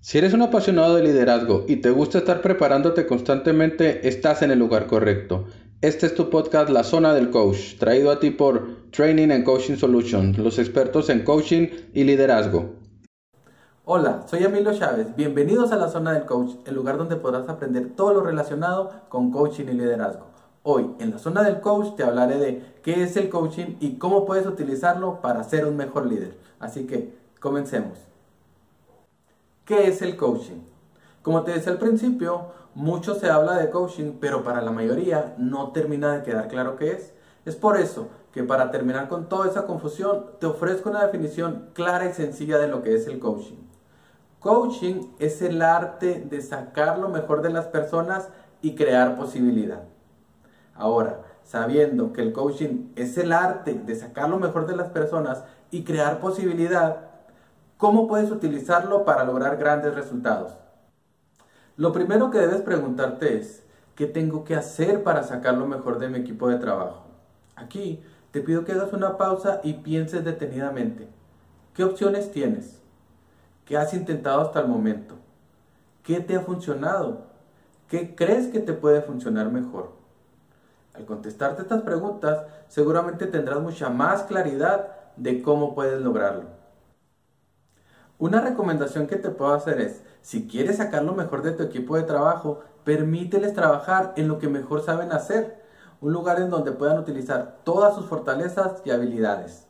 Si eres un apasionado de liderazgo y te gusta estar preparándote constantemente, estás en el lugar correcto. Este es tu podcast La Zona del Coach, traído a ti por Training and Coaching Solutions, los expertos en coaching y liderazgo. Hola, soy Emilio Chávez. Bienvenidos a La Zona del Coach, el lugar donde podrás aprender todo lo relacionado con coaching y liderazgo. Hoy, en La Zona del Coach, te hablaré de qué es el coaching y cómo puedes utilizarlo para ser un mejor líder. Así que, comencemos. ¿Qué es el coaching? Como te decía al principio, mucho se habla de coaching, pero para la mayoría no termina de quedar claro qué es. Es por eso que para terminar con toda esa confusión, te ofrezco una definición clara y sencilla de lo que es el coaching. Coaching es el arte de sacar lo mejor de las personas y crear posibilidad. Ahora, sabiendo que el coaching es el arte de sacar lo mejor de las personas y crear posibilidad, ¿Cómo puedes utilizarlo para lograr grandes resultados? Lo primero que debes preguntarte es, ¿qué tengo que hacer para sacar lo mejor de mi equipo de trabajo? Aquí te pido que hagas una pausa y pienses detenidamente. ¿Qué opciones tienes? ¿Qué has intentado hasta el momento? ¿Qué te ha funcionado? ¿Qué crees que te puede funcionar mejor? Al contestarte estas preguntas, seguramente tendrás mucha más claridad de cómo puedes lograrlo. Una recomendación que te puedo hacer es, si quieres sacar lo mejor de tu equipo de trabajo, permíteles trabajar en lo que mejor saben hacer, un lugar en donde puedan utilizar todas sus fortalezas y habilidades.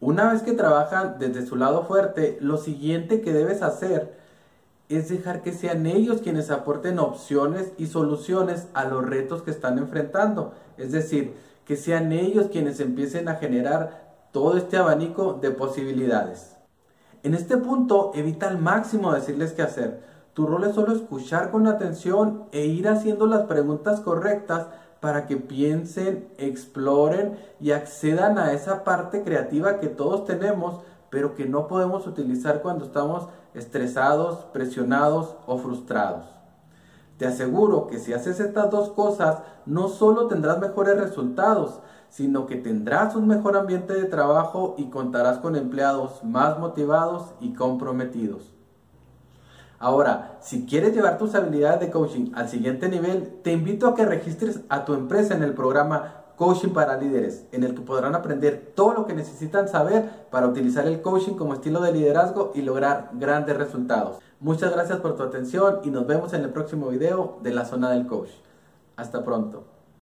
Una vez que trabajan desde su lado fuerte, lo siguiente que debes hacer es dejar que sean ellos quienes aporten opciones y soluciones a los retos que están enfrentando. Es decir, que sean ellos quienes empiecen a generar todo este abanico de posibilidades. En este punto, evita al máximo decirles qué hacer. Tu rol es solo escuchar con atención e ir haciendo las preguntas correctas para que piensen, exploren y accedan a esa parte creativa que todos tenemos, pero que no podemos utilizar cuando estamos estresados, presionados o frustrados. Te aseguro que si haces estas dos cosas, no solo tendrás mejores resultados, sino que tendrás un mejor ambiente de trabajo y contarás con empleados más motivados y comprometidos. Ahora, si quieres llevar tus habilidades de coaching al siguiente nivel, te invito a que registres a tu empresa en el programa Coaching para Líderes, en el que podrán aprender todo lo que necesitan saber para utilizar el coaching como estilo de liderazgo y lograr grandes resultados. Muchas gracias por tu atención y nos vemos en el próximo video de la zona del coach. Hasta pronto.